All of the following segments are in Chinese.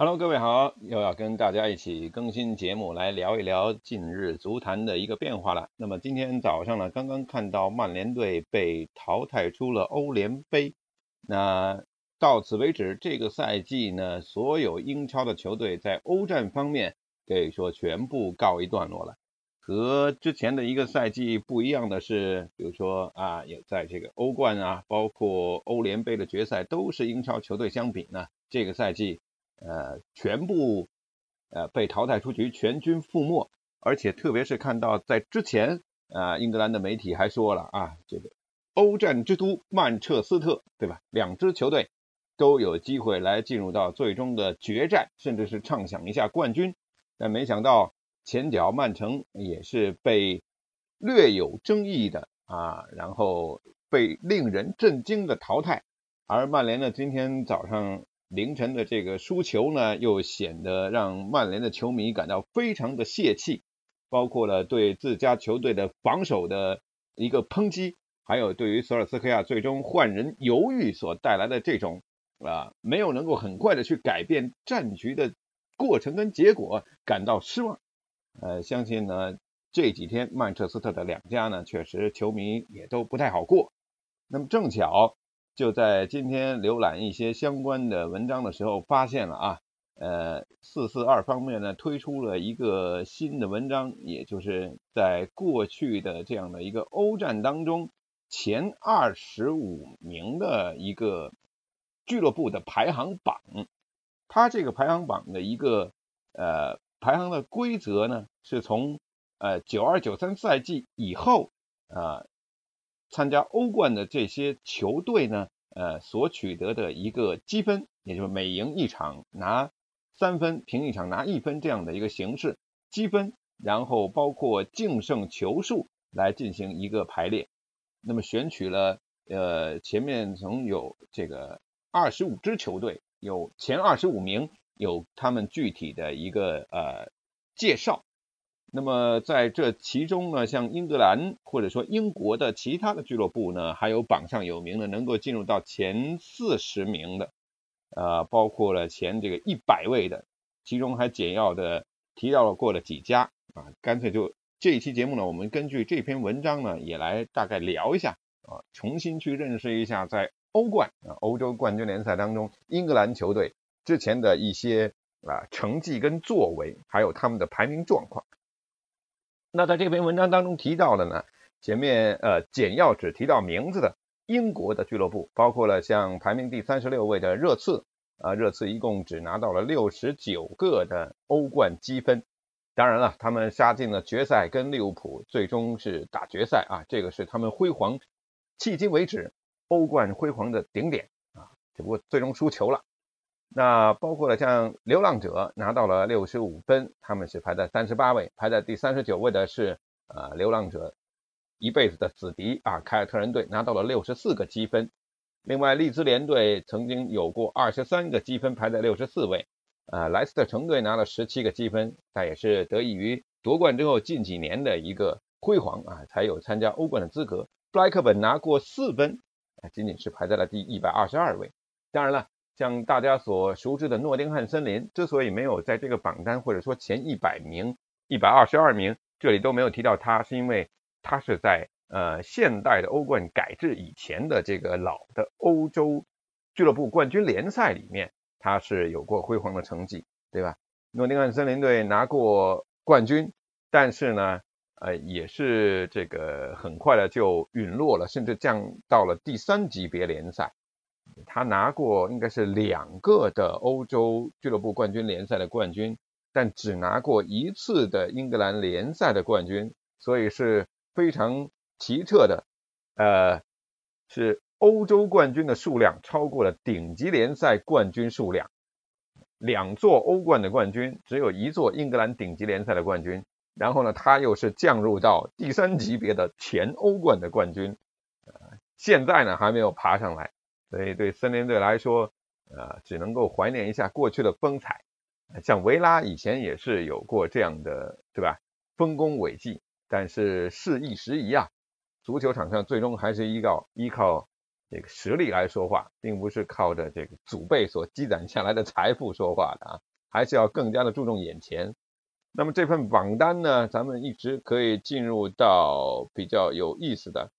Hello，各位好，又要跟大家一起更新节目，来聊一聊近日足坛的一个变化了。那么今天早上呢，刚刚看到曼联队被淘汰出了欧联杯。那到此为止，这个赛季呢，所有英超的球队在欧战方面可以说全部告一段落了。和之前的一个赛季不一样的是，比如说啊，也在这个欧冠啊，包括欧联杯的决赛都是英超球队相比呢，这个赛季。呃，全部呃被淘汰出局，全军覆没。而且特别是看到在之前啊，英格兰的媒体还说了啊，这个欧战之都曼彻斯特，对吧？两支球队都有机会来进入到最终的决战，甚至是畅想一下冠军。但没想到前脚曼城也是被略有争议的啊，然后被令人震惊的淘汰。而曼联呢，今天早上。凌晨的这个输球呢，又显得让曼联的球迷感到非常的泄气，包括了对自家球队的防守的一个抨击，还有对于索尔斯克亚最终换人犹豫所带来的这种啊没有能够很快的去改变战局的过程跟结果感到失望。呃，相信呢这几天曼彻斯特的两家呢，确实球迷也都不太好过。那么正巧。就在今天浏览一些相关的文章的时候，发现了啊，呃，四四二方面呢推出了一个新的文章，也就是在过去的这样的一个欧战当中，前二十五名的一个俱乐部的排行榜。它这个排行榜的一个呃排行的规则呢，是从呃九二九三赛季以后啊。参加欧冠的这些球队呢，呃，所取得的一个积分，也就是每赢一场拿三分，平一场拿一分这样的一个形式积分，然后包括净胜球数来进行一个排列。那么选取了呃前面曾有这个二十五支球队，有前二十五名，有他们具体的一个呃介绍。那么在这其中呢，像英格兰或者说英国的其他的俱乐部呢，还有榜上有名的能够进入到前四十名的，呃，包括了前这个一百位的，其中还简要的提到了过了几家啊，干脆就这一期节目呢，我们根据这篇文章呢，也来大概聊一下啊，重新去认识一下在欧冠啊欧洲冠军联赛当中英格兰球队之前的一些啊成绩跟作为，还有他们的排名状况。那在这篇文章当中提到的呢，前面呃简要只提到名字的英国的俱乐部，包括了像排名第三十六位的热刺啊，热刺一共只拿到了六十九个的欧冠积分。当然了，他们杀进了决赛，跟利物浦最终是打决赛啊，这个是他们辉煌迄今为止欧冠辉煌的顶点啊，只不过最终输球了。那包括了像流浪者拿到了六十五分，他们是排在三十八位，排在第三十九位的是呃流浪者一辈子的死敌啊凯尔特人队拿到了六十四个积分。另外利兹联队曾经有过二十三个积分，排在六十四位。呃莱斯特城队拿了十七个积分，但也是得益于夺冠之后近几年的一个辉煌啊，才有参加欧冠的资格。布莱克本拿过四分，仅仅是排在了第一百二十二位。当然了。像大家所熟知的诺丁汉森林，之所以没有在这个榜单或者说前一百名、一百二十二名这里都没有提到它，是因为它是在呃现代的欧冠改制以前的这个老的欧洲俱乐部冠军联赛里面，它是有过辉煌的成绩，对吧？诺丁汉森林队拿过冠军，但是呢，呃，也是这个很快的就陨落了，甚至降到了第三级别联赛。他拿过应该是两个的欧洲俱乐部冠军联赛的冠军，但只拿过一次的英格兰联赛的冠军，所以是非常奇特的。呃，是欧洲冠军的数量超过了顶级联赛冠军数量，两座欧冠的冠军，只有一座英格兰顶级联赛的冠军。然后呢，他又是降入到第三级别的前欧冠的冠军，呃，现在呢还没有爬上来。所以对森林队来说，呃，只能够怀念一下过去的风采。像维拉以前也是有过这样的，对吧？丰功伟绩。但是事一时移啊，足球场上最终还是依靠依靠这个实力来说话，并不是靠着这个祖辈所积攒下来的财富说话的啊。还是要更加的注重眼前。那么这份榜单呢，咱们一直可以进入到比较有意思的，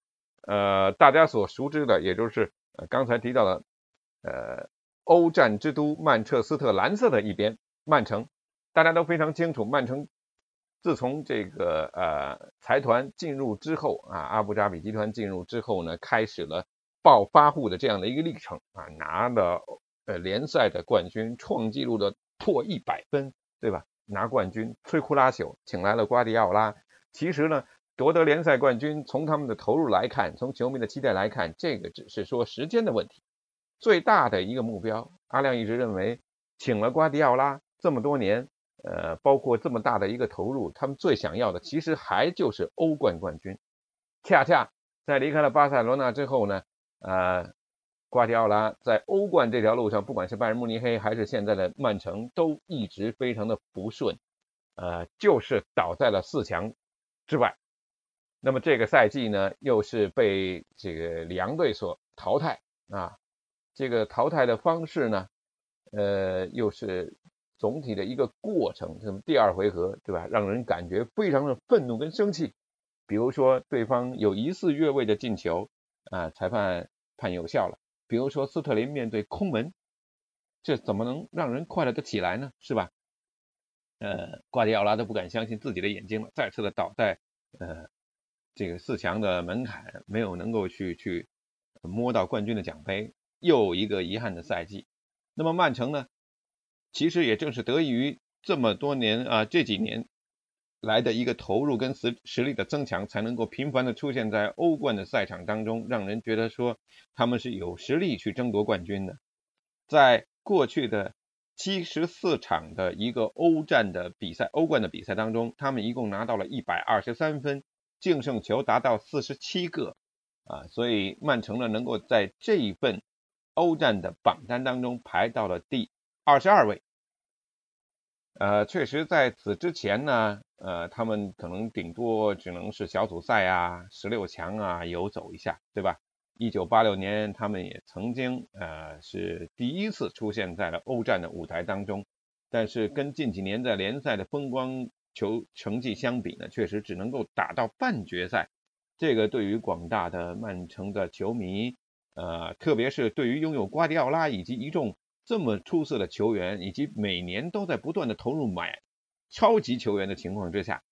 呃，大家所熟知的，也就是呃刚才提到了，呃，欧战之都曼彻斯特蓝色的一边，曼城，大家都非常清楚，曼城自从这个呃财团进入之后啊，阿布扎比集团进入之后呢，开始了暴发户的这样的一个历程啊，拿了呃联赛的冠军，创纪录的破一百分，对吧？拿冠军，摧枯拉朽，请来了瓜迪奥拉。其实呢，夺得联赛冠军，从他们的投入来看，从球迷的期待来看，这个只是说时间的问题。最大的一个目标，阿亮一直认为，请了瓜迪奥拉这么多年，呃，包括这么大的一个投入，他们最想要的其实还就是欧冠冠军。恰恰在离开了巴塞罗那之后呢，呃。瓜迪奥拉在欧冠这条路上，不管是拜仁慕尼黑还是现在的曼城，都一直非常的不顺，呃，就是倒在了四强之外。那么这个赛季呢，又是被这个里昂队所淘汰啊。这个淘汰的方式呢，呃，又是总体的一个过程。那么第二回合，对吧？让人感觉非常的愤怒跟生气。比如说，对方有疑似越位的进球啊，裁判判有效了。比如说斯特林面对空门，这怎么能让人快乐的起来呢？是吧？呃，瓜迪奥拉都不敢相信自己的眼睛了，再次的倒在呃这个四强的门槛，没有能够去去摸到冠军的奖杯，又一个遗憾的赛季。那么曼城呢？其实也正是得益于这么多年啊这几年。来的一个投入跟实实力的增强，才能够频繁的出现在欧冠的赛场当中，让人觉得说他们是有实力去争夺冠军的。在过去的七十四场的一个欧战的比赛，欧冠的比赛当中，他们一共拿到了一百二十三分，净胜球达到四十七个啊，所以曼城呢能够在这一份欧战的榜单当中排到了第二十二位。呃，确实在此之前呢，呃，他们可能顶多只能是小组赛啊、十六强啊游走一下，对吧？一九八六年，他们也曾经呃是第一次出现在了欧战的舞台当中，但是跟近几年在联赛的风光球成绩相比呢，确实只能够打到半决赛。这个对于广大的曼城的球迷，呃，特别是对于拥有瓜迪奥拉以及一众。这么出色的球员，以及每年都在不断的投入买超级球员的情况之下，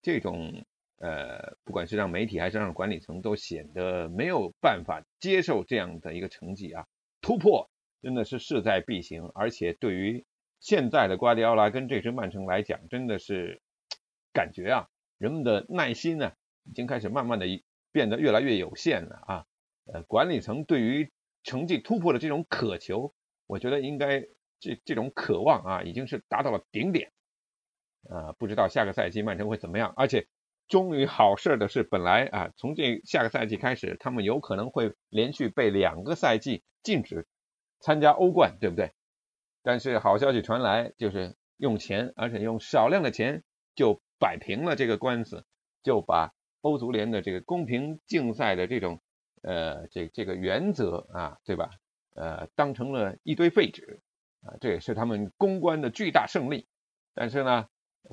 这种呃，不管是让媒体还是让管理层都显得没有办法接受这样的一个成绩啊，突破真的是势在必行，而且对于现在的瓜迪奥拉跟这支曼城来讲，真的是感觉啊，人们的耐心呢已经开始慢慢的变得越来越有限了啊，呃，管理层对于成绩突破的这种渴求。我觉得应该这这种渴望啊，已经是达到了顶点，啊，不知道下个赛季曼城会怎么样。而且，终于好事的是，本来啊，从这下个赛季开始，他们有可能会连续被两个赛季禁止参加欧冠，对不对？但是好消息传来，就是用钱，而且用少量的钱就摆平了这个官司，就把欧足联的这个公平竞赛的这种呃这这个原则啊，对吧？呃，当成了一堆废纸啊，这也是他们公关的巨大胜利。但是呢，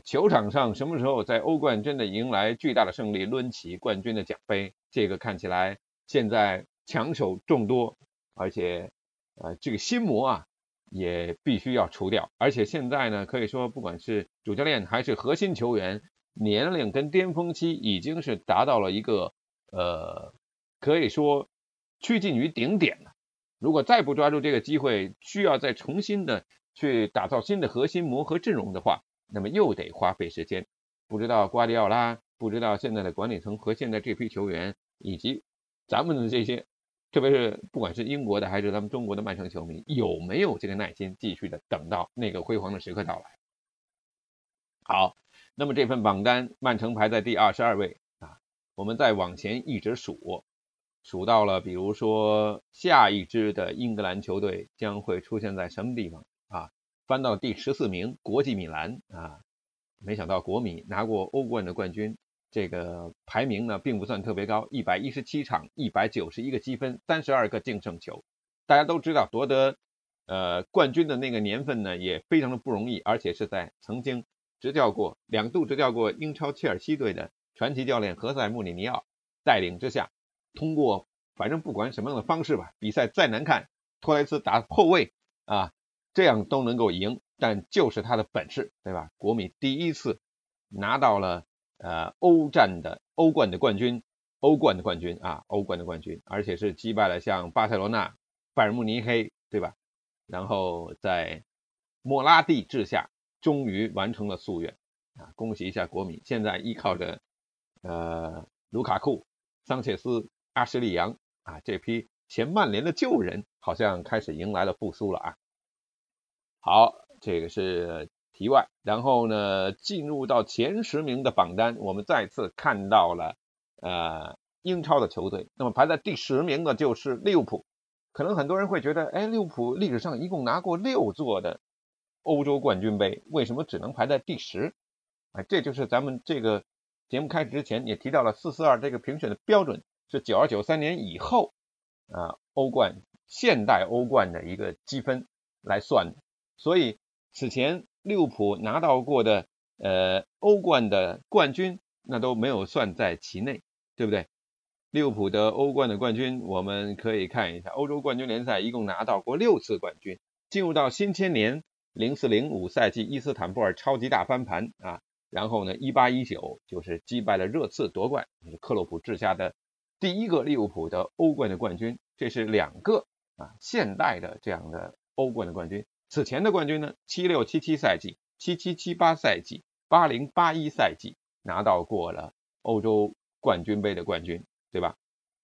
球场上什么时候在欧冠真的迎来巨大的胜利，抡起冠军的奖杯？这个看起来现在强手众多，而且呃，这个心魔啊也必须要除掉。而且现在呢，可以说不管是主教练还是核心球员，年龄跟巅峰期已经是达到了一个呃，可以说趋近于顶点了。如果再不抓住这个机会，需要再重新的去打造新的核心磨合阵容的话，那么又得花费时间。不知道瓜迪奥拉，不知道现在的管理层和现在这批球员，以及咱们的这些，特别是不管是英国的还是咱们中国的曼城球迷，有没有这个耐心继续的等到那个辉煌的时刻到来？好，那么这份榜单，曼城排在第二十二位啊，我们再往前一直数。数到了，比如说下一支的英格兰球队将会出现在什么地方啊？翻到第十四名，国际米兰啊，没想到国米拿过欧冠的冠军，这个排名呢并不算特别高，一百一十七场，一百九十一个积分，三十二个净胜球。大家都知道夺得呃冠军的那个年份呢，也非常的不容易，而且是在曾经执教过两度执教过英超切尔西队的传奇教练何塞·穆里尼奥带领之下，通过反正不管什么样的方式吧，比赛再难看，托雷斯打后卫啊，这样都能够赢，但就是他的本事，对吧？国米第一次拿到了呃欧战的欧冠的冠军。欧冠的冠军啊，欧冠的冠军，而且是击败了像巴塞罗那、拜仁慕尼黑，对吧？然后在莫拉蒂治下，终于完成了夙愿啊！恭喜一下国米，现在依靠着呃卢卡库、桑切斯、阿什利杨啊这批前曼联的旧人，好像开始迎来了复苏了啊！好，这个是题外，然后呢，进入到前十名的榜单，我们再次看到了。呃，英超的球队，那么排在第十名的就是利物浦。可能很多人会觉得，哎，利物浦历史上一共拿过六座的欧洲冠军杯，为什么只能排在第十？哎，这就是咱们这个节目开始之前也提到了四四二这个评选的标准是九二九三年以后啊欧冠现代欧冠的一个积分来算的。所以此前利物浦拿到过的呃欧冠的冠军，那都没有算在其内。对不对？利物浦的欧冠的冠军，我们可以看一下，欧洲冠军联赛一共拿到过六次冠军。进入到新千年零四零五赛季，伊斯坦布尔超级大翻盘啊，然后呢，一八一九就是击败了热刺夺冠，克洛普治下的第一个利物浦的欧冠的冠军。这是两个啊现代的这样的欧冠的冠军。此前的冠军呢，七六七七赛季、七七七八赛季、八零八一赛季拿到过了欧洲。冠军杯的冠军，对吧？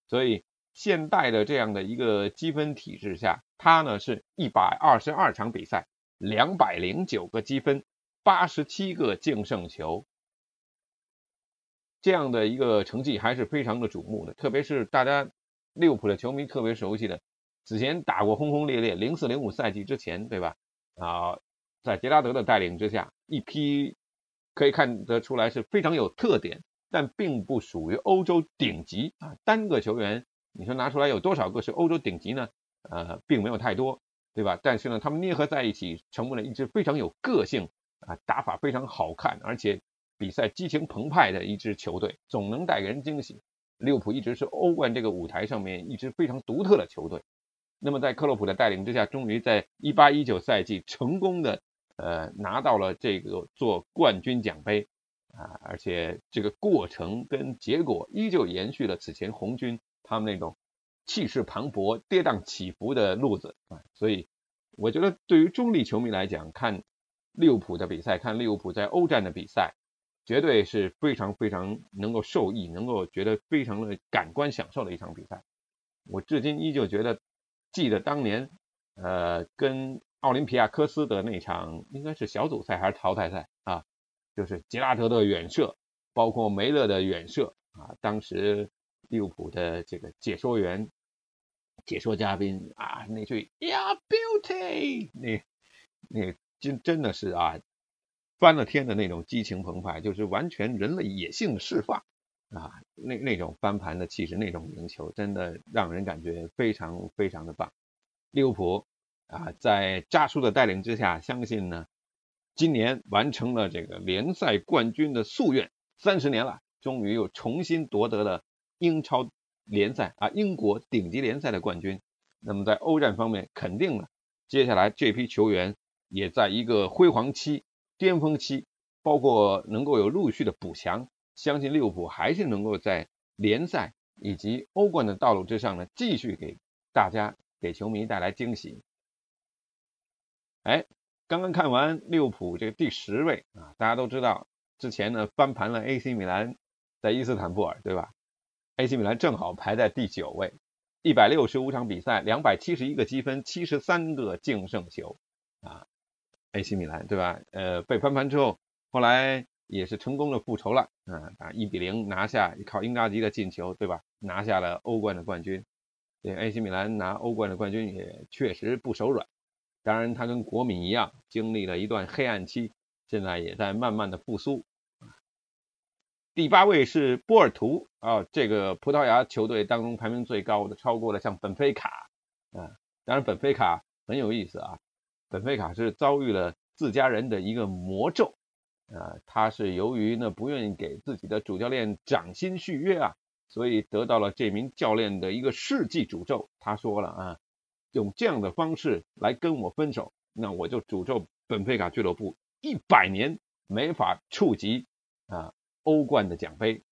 所以现代的这样的一个积分体制下，他呢是一百二十二场比赛，两百零九个积分，八十七个净胜球，这样的一个成绩还是非常的瞩目的。特别是大家利物浦的球迷特别熟悉的，此前打过轰轰烈烈零四零五赛季之前，对吧？啊，在杰拉德的带领之下，一批可以看得出来是非常有特点。但并不属于欧洲顶级啊，单个球员，你说拿出来有多少个是欧洲顶级呢？呃，并没有太多，对吧？但是呢，他们捏合在一起，成为了一支非常有个性啊，打法非常好看，而且比赛激情澎湃的一支球队，总能带给人惊喜。利物浦一直是欧冠这个舞台上面一支非常独特的球队。那么在克洛普的带领之下，终于在一八一九赛季成功的呃拿到了这个做冠军奖杯。啊，而且这个过程跟结果依旧延续了此前红军他们那种气势磅礴、跌宕起伏的路子啊，所以我觉得对于中立球迷来讲，看利物浦的比赛，看利物浦在欧战的比赛，绝对是非常非常能够受益，能够觉得非常的感官享受的一场比赛。我至今依旧觉得，记得当年呃跟奥林匹亚科斯的那场，应该是小组赛还是淘汰赛啊？就是杰拉德的远射，包括梅勒的远射啊！当时利物浦的这个解说员、解说嘉宾啊，那句 “Yeah beauty”，那那真真的是啊，翻了天的那种激情澎湃，就是完全人类野性的释放啊！那那种翻盘的气势，那种赢球，真的让人感觉非常非常的棒。利物浦啊，在扎叔的带领之下，相信呢。今年完成了这个联赛冠军的夙愿，三十年了，终于又重新夺得了英超联赛啊，英国顶级联赛的冠军。那么在欧战方面，肯定了接下来这批球员也在一个辉煌期、巅峰期，包括能够有陆续的补强。相信利物浦还是能够在联赛以及欧冠的道路之上呢，继续给大家、给球迷带来惊喜。哎。刚刚看完利物浦这个第十位啊，大家都知道之前呢翻盘了 AC 米兰，在伊斯坦布尔对吧？AC 米兰正好排在第九位，一百六十五场比赛，两百七十一个积分，七十三个净胜球啊，AC 米兰对吧？呃，被翻盘之后，后来也是成功的复仇了啊，啊一比零拿下，靠英扎吉的进球对吧？拿下了欧冠的冠军，对 AC 米兰拿欧冠的冠军也确实不手软。当然，他跟国米一样，经历了一段黑暗期，现在也在慢慢的复苏。第八位是波尔图啊，这个葡萄牙球队当中排名最高的，超过了像本菲卡啊。当然，本菲卡很有意思啊。本菲卡是遭遇了自家人的一个魔咒啊，他是由于呢不愿意给自己的主教练涨薪续约啊，所以得到了这名教练的一个世纪诅咒。他说了啊，用这样的方式来跟我分手，那我就诅咒本菲卡俱乐部一百年没法触及啊欧冠的奖杯。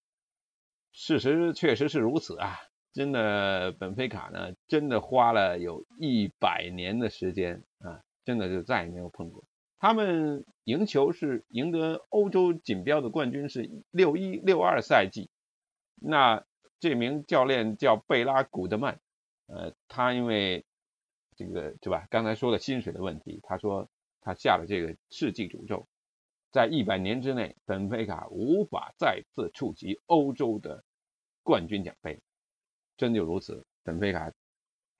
事实确实是如此啊。真的，本菲卡呢，真的花了有一百年的时间啊，真的就再也没有碰过。他们赢球是赢得欧洲锦标的冠军，是六一六二赛季。那这名教练叫贝拉古德曼，呃，他因为这个对吧？刚才说的薪水的问题，他说他下了这个世纪诅咒，在一百年之内，本菲卡无法再次触及欧洲的冠军奖杯。真就如此，本菲卡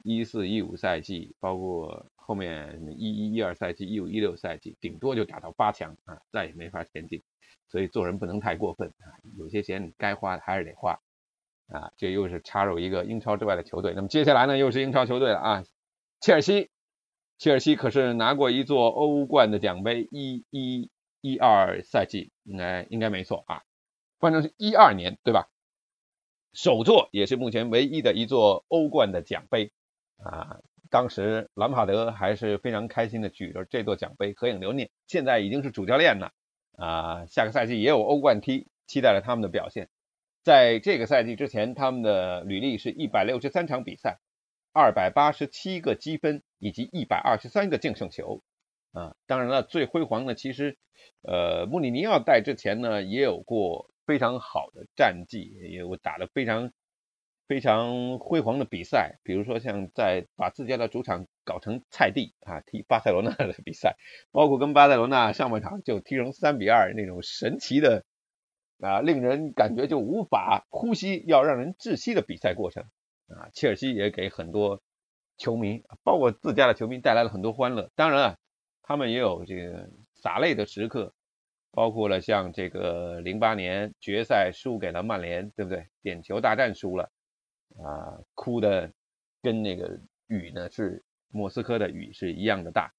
一四一五赛季，包括后面一一一二赛季、一五一六赛季，顶多就打到八强啊，再也没法前进。所以做人不能太过分啊，有些钱你该花的还是得花啊。这又是插入一个英超之外的球队。那么接下来呢，又是英超球队了啊，切尔西。切尔西可是拿过一座欧冠的奖杯，一一一二赛季应该应该没错啊，反正是一二年对吧？首座也是目前唯一的一座欧冠的奖杯啊！当时兰帕德还是非常开心的举着这座奖杯合影留念。现在已经是主教练了啊，下个赛季也有欧冠踢，期待着他们的表现。在这个赛季之前，他们的履历是一百六十三场比赛，二百八十七个积分以及一百二十三个净胜球啊！当然了，最辉煌的其实呃，穆里尼奥带之前呢也有过。非常好的战绩，也有打得非常非常辉煌的比赛，比如说像在把自家的主场搞成菜地啊，踢巴塞罗那的比赛，包括跟巴塞罗那上半场就踢成三比二那种神奇的啊，令人感觉就无法呼吸，要让人窒息的比赛过程啊，切尔西也给很多球迷，包括自家的球迷带来了很多欢乐。当然啊，他们也有这个洒泪的时刻。包括了像这个零八年决赛输给了曼联，对不对？点球大战输了啊，哭的跟那个雨呢是莫斯科的雨是一样的大。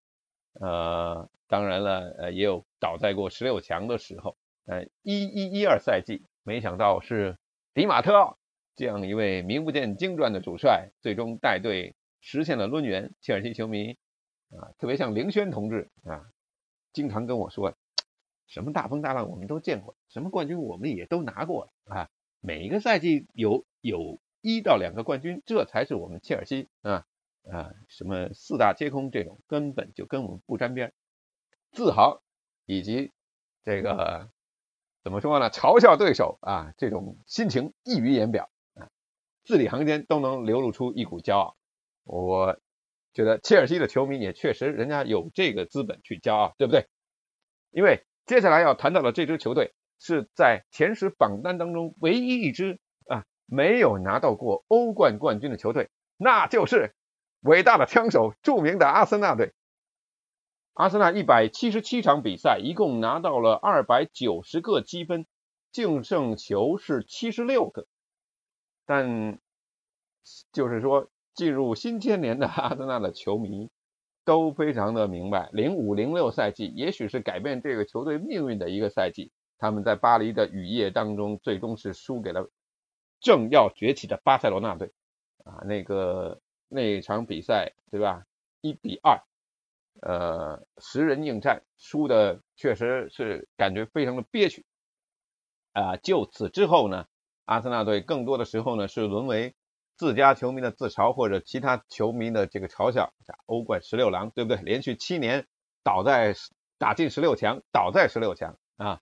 呃，当然了，呃，也有倒在过十六强的时候。呃，一一一二赛季，没想到是迪马特奥这样一位名不见经传的主帅，最终带队实现了抡圆。切尔西球迷啊，特别像凌轩同志啊，经常跟我说。什么大风大浪我们都见过，什么冠军我们也都拿过啊！每一个赛季有有一到两个冠军，这才是我们切尔西啊啊！什么四大皆空这种根本就跟我们不沾边，自豪以及这个怎么说呢？嘲笑对手啊，这种心情溢于言表啊，字里行间都能流露出一股骄傲。我觉得切尔西的球迷也确实人家有这个资本去骄傲，对不对？因为。接下来要谈到的这支球队是在前十榜单当中唯一一支没有拿到过欧冠冠军的球队，那就是伟大的枪手、著名的阿森纳队。阿森纳一百七十七场比赛，一共拿到了二百九十个积分，净胜球是七十六个。但就是说，进入新千年的 阿森纳的球迷。都非常的明白，零五零六赛季也许是改变这个球队命运的一个赛季。他们在巴黎的雨夜当中，最终是输给了正要崛起的巴塞罗那队。啊，那个那场比赛，对吧？一比二，呃，十人应战，输的确实是感觉非常的憋屈。啊，就此之后呢，阿森纳队更多的时候呢是沦为。自家球迷的自嘲，或者其他球迷的这个嘲笑，欧冠十六郎，对不对？连续七年倒在打进十六强，倒在十六强啊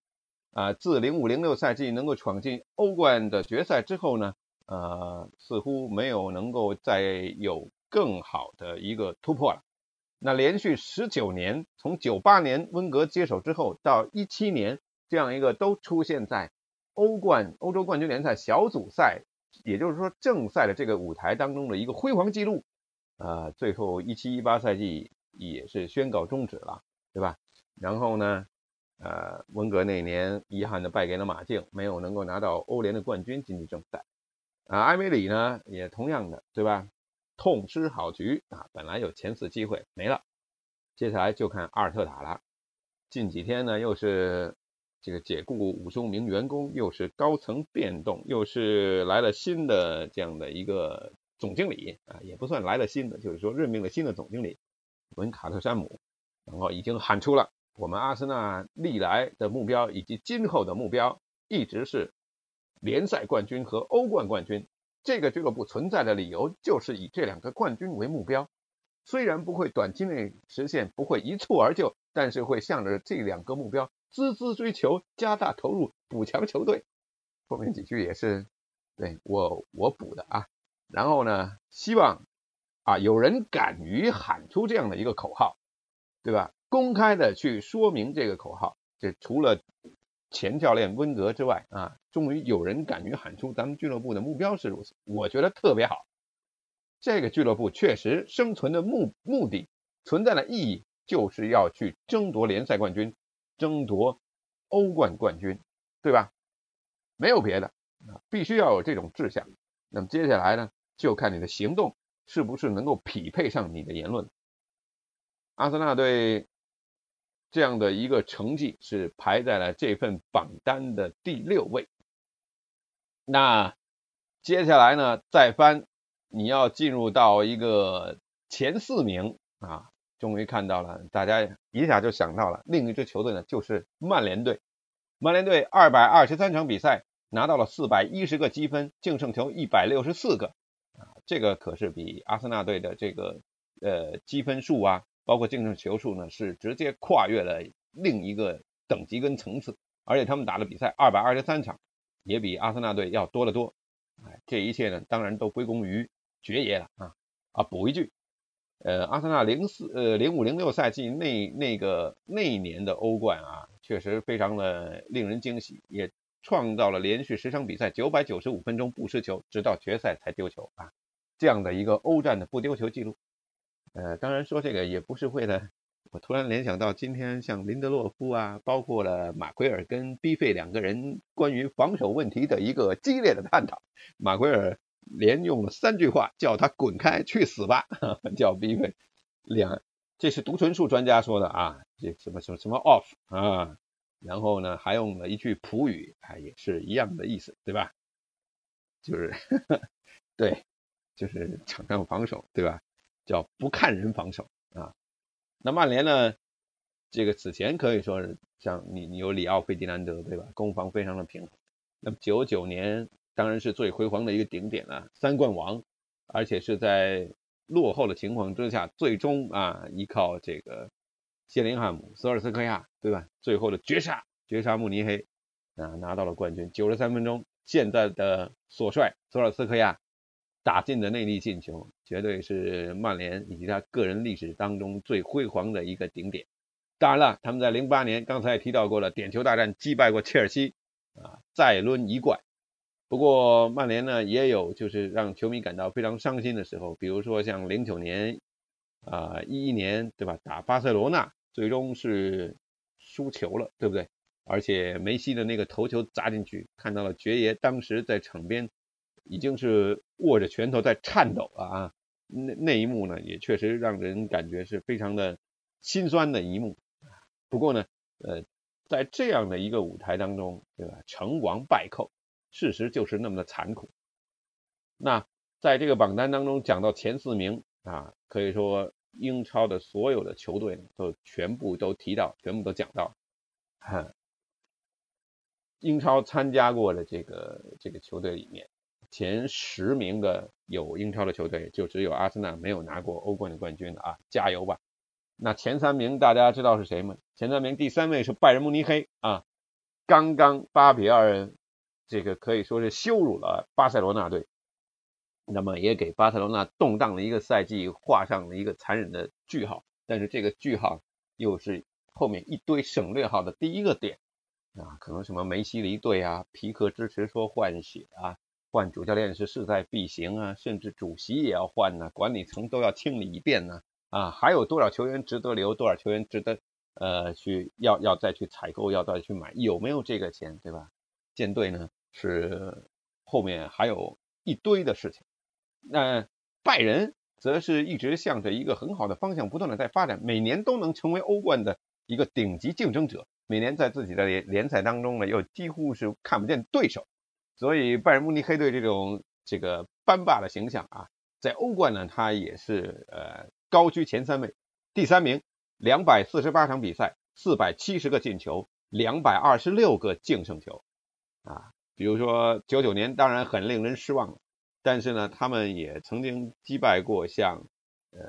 啊！自零五零六赛季能够闯进欧冠的决赛之后呢，呃，似乎没有能够再有更好的一个突破了。那连续十九年，从九八年温格接手之后到一七年，这样一个都出现在欧冠、欧洲冠军联赛小组赛。也就是说，正赛的这个舞台当中的一个辉煌记录，啊，最后一七一八赛季也是宣告终止了，对吧？然后呢，呃，温格那年遗憾的败给了马竞，没有能够拿到欧联的冠军晋级正赛。啊，埃梅里呢也同样的，对吧？痛失好局啊，本来有前四机会没了，接下来就看阿尔特塔了。近几天呢，又是这个解雇五十五名员工，又是高层变动，又是来了新的这样的一个总经理啊，也不算来了新的，就是说任命了新的总经理文卡特山姆，然后已经喊出了我们阿森纳历来的目标以及今后的目标，一直是联赛冠军和欧冠冠军。这个俱乐部存在的理由就是以这两个冠军为目标，虽然不会短期内实现，不会一蹴而就，但是会向着这两个目标孜孜追求，加大投入，补强球队。后面几句也是对我我补的啊。然后呢，希望啊有人敢于喊出这样的一个口号，对吧？公开的去说明这个口号，这除了。前教练温格之外啊，终于有人敢于喊出咱们俱乐部的目标是如此，我觉得特别好。这个俱乐部确实生存的目目的存在的意义，就是要去争夺联赛冠军，争夺欧冠冠军，对吧？没有别的啊，必须要有这种志向。那么接下来呢，就看你的行动是不是能够匹配上你的言论。阿森纳队。这样的一个成绩是排在了这份榜单的第六位。那接下来呢，再翻，你要进入到一个前四名啊，终于看到了，大家一下就想到了另一支球队呢，就是曼联队。曼联队二百二十三场比赛拿到了四百一十个积分，净胜球一百六十四个啊，这个可是比阿森纳队的这个呃积分数啊。包括净胜球数呢，是直接跨越了另一个等级跟层次，而且他们打的比赛二百二十三场，也比阿森纳队要多得多。哎，这一切呢，当然都归功于爵爷了啊！啊，补一句，呃，阿森纳零四呃零五零六赛季那那个那一年的欧冠啊，确实非常的令人惊喜，也创造了连续十场比赛九百九十五分钟不失球，直到决赛才丢球啊，这样的一个欧战的不丢球记录。呃，当然说这个也不是为了，我突然联想到今天像林德洛夫啊，包括了马奎尔跟 B 费两个人关于防守问题的一个激烈的探讨。马奎尔连用了三句话叫他滚开去死吧，叫 B 费两，这是独存术专家说的啊，这什么什么什么 off 啊，然后呢还用了一句普语，啊，也是一样的意思，对吧？就是 对，就是场上防守，对吧？叫不看人防守啊，那曼联呢？这个此前可以说是像你你有里奥费迪南德对吧？攻防非常的平衡。那么九九年当然是最辉煌的一个顶点了，三冠王，而且是在落后的情况之下，最终啊依靠这个谢林汉姆、索尔斯克亚对吧？最后的绝杀，绝杀慕尼黑啊拿到了冠军。九十三分钟，现在的索帅索尔斯克亚。打进的内力进球，绝对是曼联以及他个人历史当中最辉煌的一个顶点。当然了，他们在零八年刚才也提到过了，点球大战击败过切尔西，啊，再抡一冠。不过曼联呢，也有就是让球迷感到非常伤心的时候，比如说像零九年，啊一一年对吧，打巴塞罗那，最终是输球了，对不对？而且梅西的那个头球砸进去，看到了爵爷当时在场边。已经是握着拳头在颤抖了啊！那那一幕呢，也确实让人感觉是非常的心酸的一幕。不过呢，呃，在这样的一个舞台当中，对吧？成王败寇，事实就是那么的残酷。那在这个榜单当中讲到前四名啊，可以说英超的所有的球队都全部都提到，全部都讲到。哈，英超参加过的这个这个球队里面。前十名的有英超的球队，就只有阿森纳没有拿过欧冠的冠军的啊，加油吧！那前三名大家知道是谁吗？前三名第三位是拜仁慕尼黑啊，刚刚八比二，这个可以说是羞辱了巴塞罗那队，那么也给巴塞罗那动荡的一个赛季画上了一个残忍的句号。但是这个句号又是后面一堆省略号的第一个点啊，可能什么梅西离队啊，皮克支持说换血啊。换主教练是势在必行啊，甚至主席也要换呢，管理层都要清理一遍呢啊，还有多少球员值得留，多少球员值得呃去要要再去采购，要再去买，有没有这个钱，对吧？舰队呢是后面还有一堆的事情。那拜仁则是一直向着一个很好的方向不断的在发展，每年都能成为欧冠的一个顶级竞争者。每年在自己的联联赛当中呢，又几乎是看不见对手，所以拜仁慕尼黑队这种这个班霸的形象啊，在欧冠呢，他也是呃高居前三位，第三名，两百四十八场比赛，四百七十个进球，两百二十六个净胜球啊。比如说九九年，当然很令人失望，但是呢，他们也曾经击败过像呃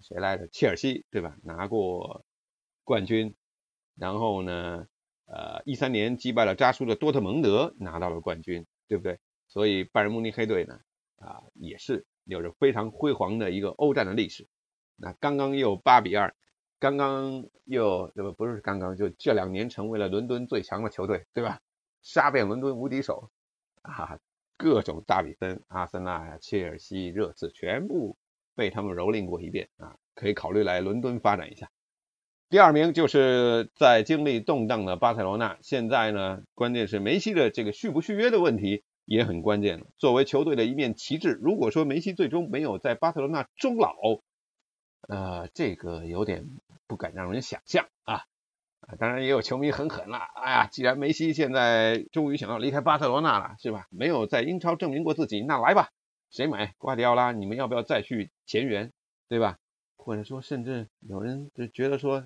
谁来着，切尔西对吧？拿过冠军。然后呢，呃，一三年击败了扎叔的多特蒙德，拿到了冠军，对不对？所以拜仁慕尼黑队呢，啊，也是有着非常辉煌的一个欧战的历史。那刚刚又八比二，刚刚又对吧？不是刚刚，就这两年成为了伦敦最强的球队，对吧？杀遍伦敦无敌手，啊，各种大比分，阿森纳呀、切尔西、热刺全部被他们蹂躏过一遍啊，可以考虑来伦敦发展一下。第二名就是在经历动荡的巴塞罗那，现在呢，关键是梅西的这个续不续约的问题也很关键。作为球队的一面旗帜，如果说梅西最终没有在巴塞罗那终老，呃，这个有点不敢让人想象啊。啊，当然也有球迷很狠了，哎呀，既然梅西现在终于想要离开巴塞罗那了，是吧？没有在英超证明过自己，那来吧，谁买瓜迪奥拉？你们要不要再续前缘，对吧？或者说，甚至有人就觉得说。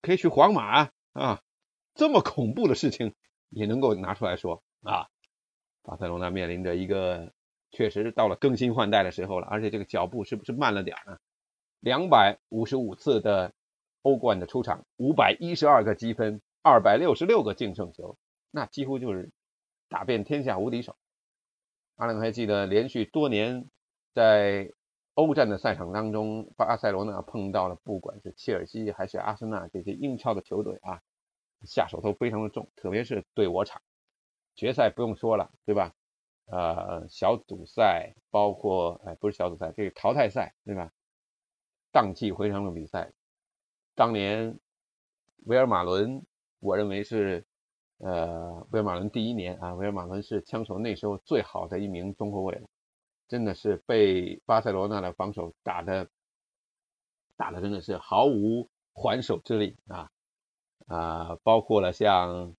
可以去皇马啊，这么恐怖的事情也能够拿出来说啊。巴塞罗那面临着一个确实到了更新换代的时候了，而且这个脚步是不是慢了点呢？两百五十五次的欧冠的出场，五百一十二个积分，二百六十六个净胜球，那几乎就是打遍天下无敌手。阿伦还记得连续多年在。欧战的赛场当中，巴塞罗那碰到了不管是切尔西还是阿森纳这些英超的球队啊，下手都非常的重，特别是对我场，决赛不用说了，对吧？呃，小组赛包括哎，不是小组赛，这个淘汰赛，对吧？荡气回肠的比赛，当年维尔马伦，我认为是呃维尔马伦第一年啊，维尔马伦是枪手那时候最好的一名中后卫了。真的是被巴塞罗那的防守打的，打的真的是毫无还手之力啊啊！包括了像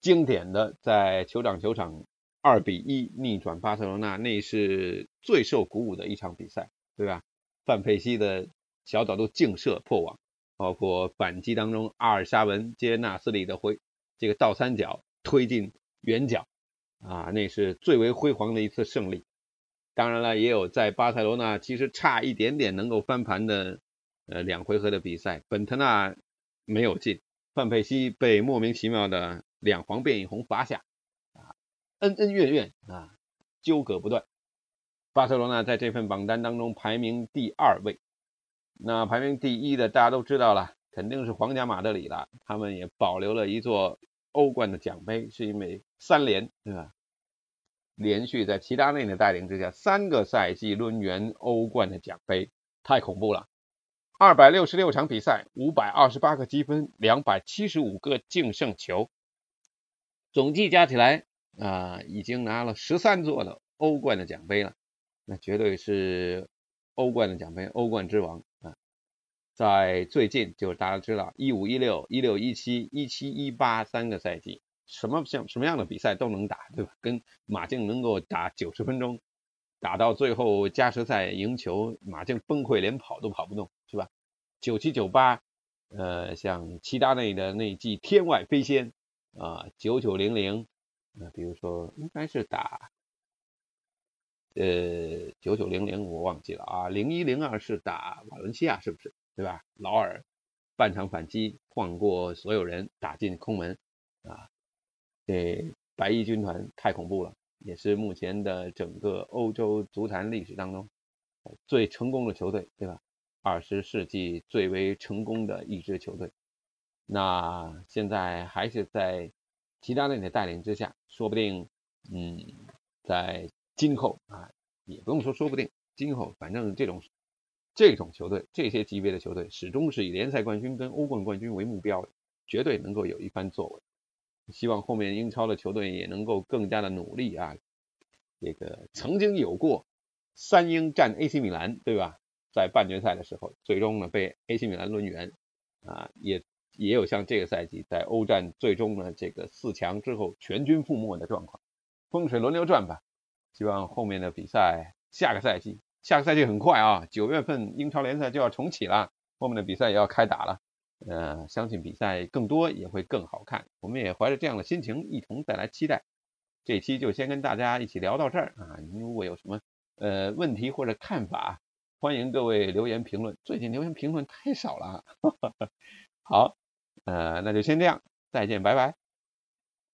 经典的在酋长球场二比一逆转巴塞罗那，那是最受鼓舞的一场比赛，对吧？范佩西的小角度劲射破网，包括反击当中阿尔沙文接纳斯里的回这个倒三角推进远角啊，那是最为辉煌的一次胜利。当然了，也有在巴塞罗那其实差一点点能够翻盘的，呃，两回合的比赛，本特纳没有进，范佩西被莫名其妙的两黄变一红罚下，啊，恩恩怨怨啊，纠葛不断。巴塞罗那在这份榜单当中排名第二位，那排名第一的大家都知道了，肯定是皇家马德里了，他们也保留了一座欧冠的奖杯，是因为三连，对吧？连续在齐达内的带领之下，三个赛季抡圆欧冠的奖杯，太恐怖了！二百六十六场比赛，五百二十八个积分，两百七十五个净胜球，总计加起来啊，已经拿了十三座的欧冠的奖杯了。那绝对是欧冠的奖杯，欧冠之王啊！在最近，就是大家知道，一五一六、一六一七、一七一八三个赛季。什么像什么样的比赛都能打，对吧？跟马竞能够打九十分钟，打到最后加时赛赢球，马竞崩溃，连跑都跑不动，是吧？九七九八，呃，像齐达内的那记天外飞仙啊，九九零零，呃，比如说应该是打，呃，九九零零我忘记了啊，零一零二是打瓦伦西亚，是不是？对吧？劳尔半场反击晃过所有人，打进空门啊。这白衣军团太恐怖了，也是目前的整个欧洲足坛历史当中最成功的球队，对吧？二十世纪最为成功的一支球队。那现在还是在齐达内的带领之下，说不定，嗯，在今后啊，也不用说说不定，今后反正这种这种球队，这些级别的球队，始终是以联赛冠军跟欧冠冠军为目标的，绝对能够有一番作为。希望后面英超的球队也能够更加的努力啊！这个曾经有过三英战 AC 米兰，对吧？在半决赛的时候，最终呢被 AC 米兰抡圆啊，也也有像这个赛季在欧战最终呢这个四强之后全军覆没的状况。风水轮流转吧，希望后面的比赛，下个赛季，下个赛季很快啊，九月份英超联赛就要重启了，后面的比赛也要开打了，呃，相信比赛更多也会更好看，我们也怀着这样的心情一同再来期待。这期就先跟大家一起聊到这儿啊，您如果有什么呃问题或者看法，欢迎各位留言评论，最近留言评论太少了，好，呃，那就先这样，再见，拜拜。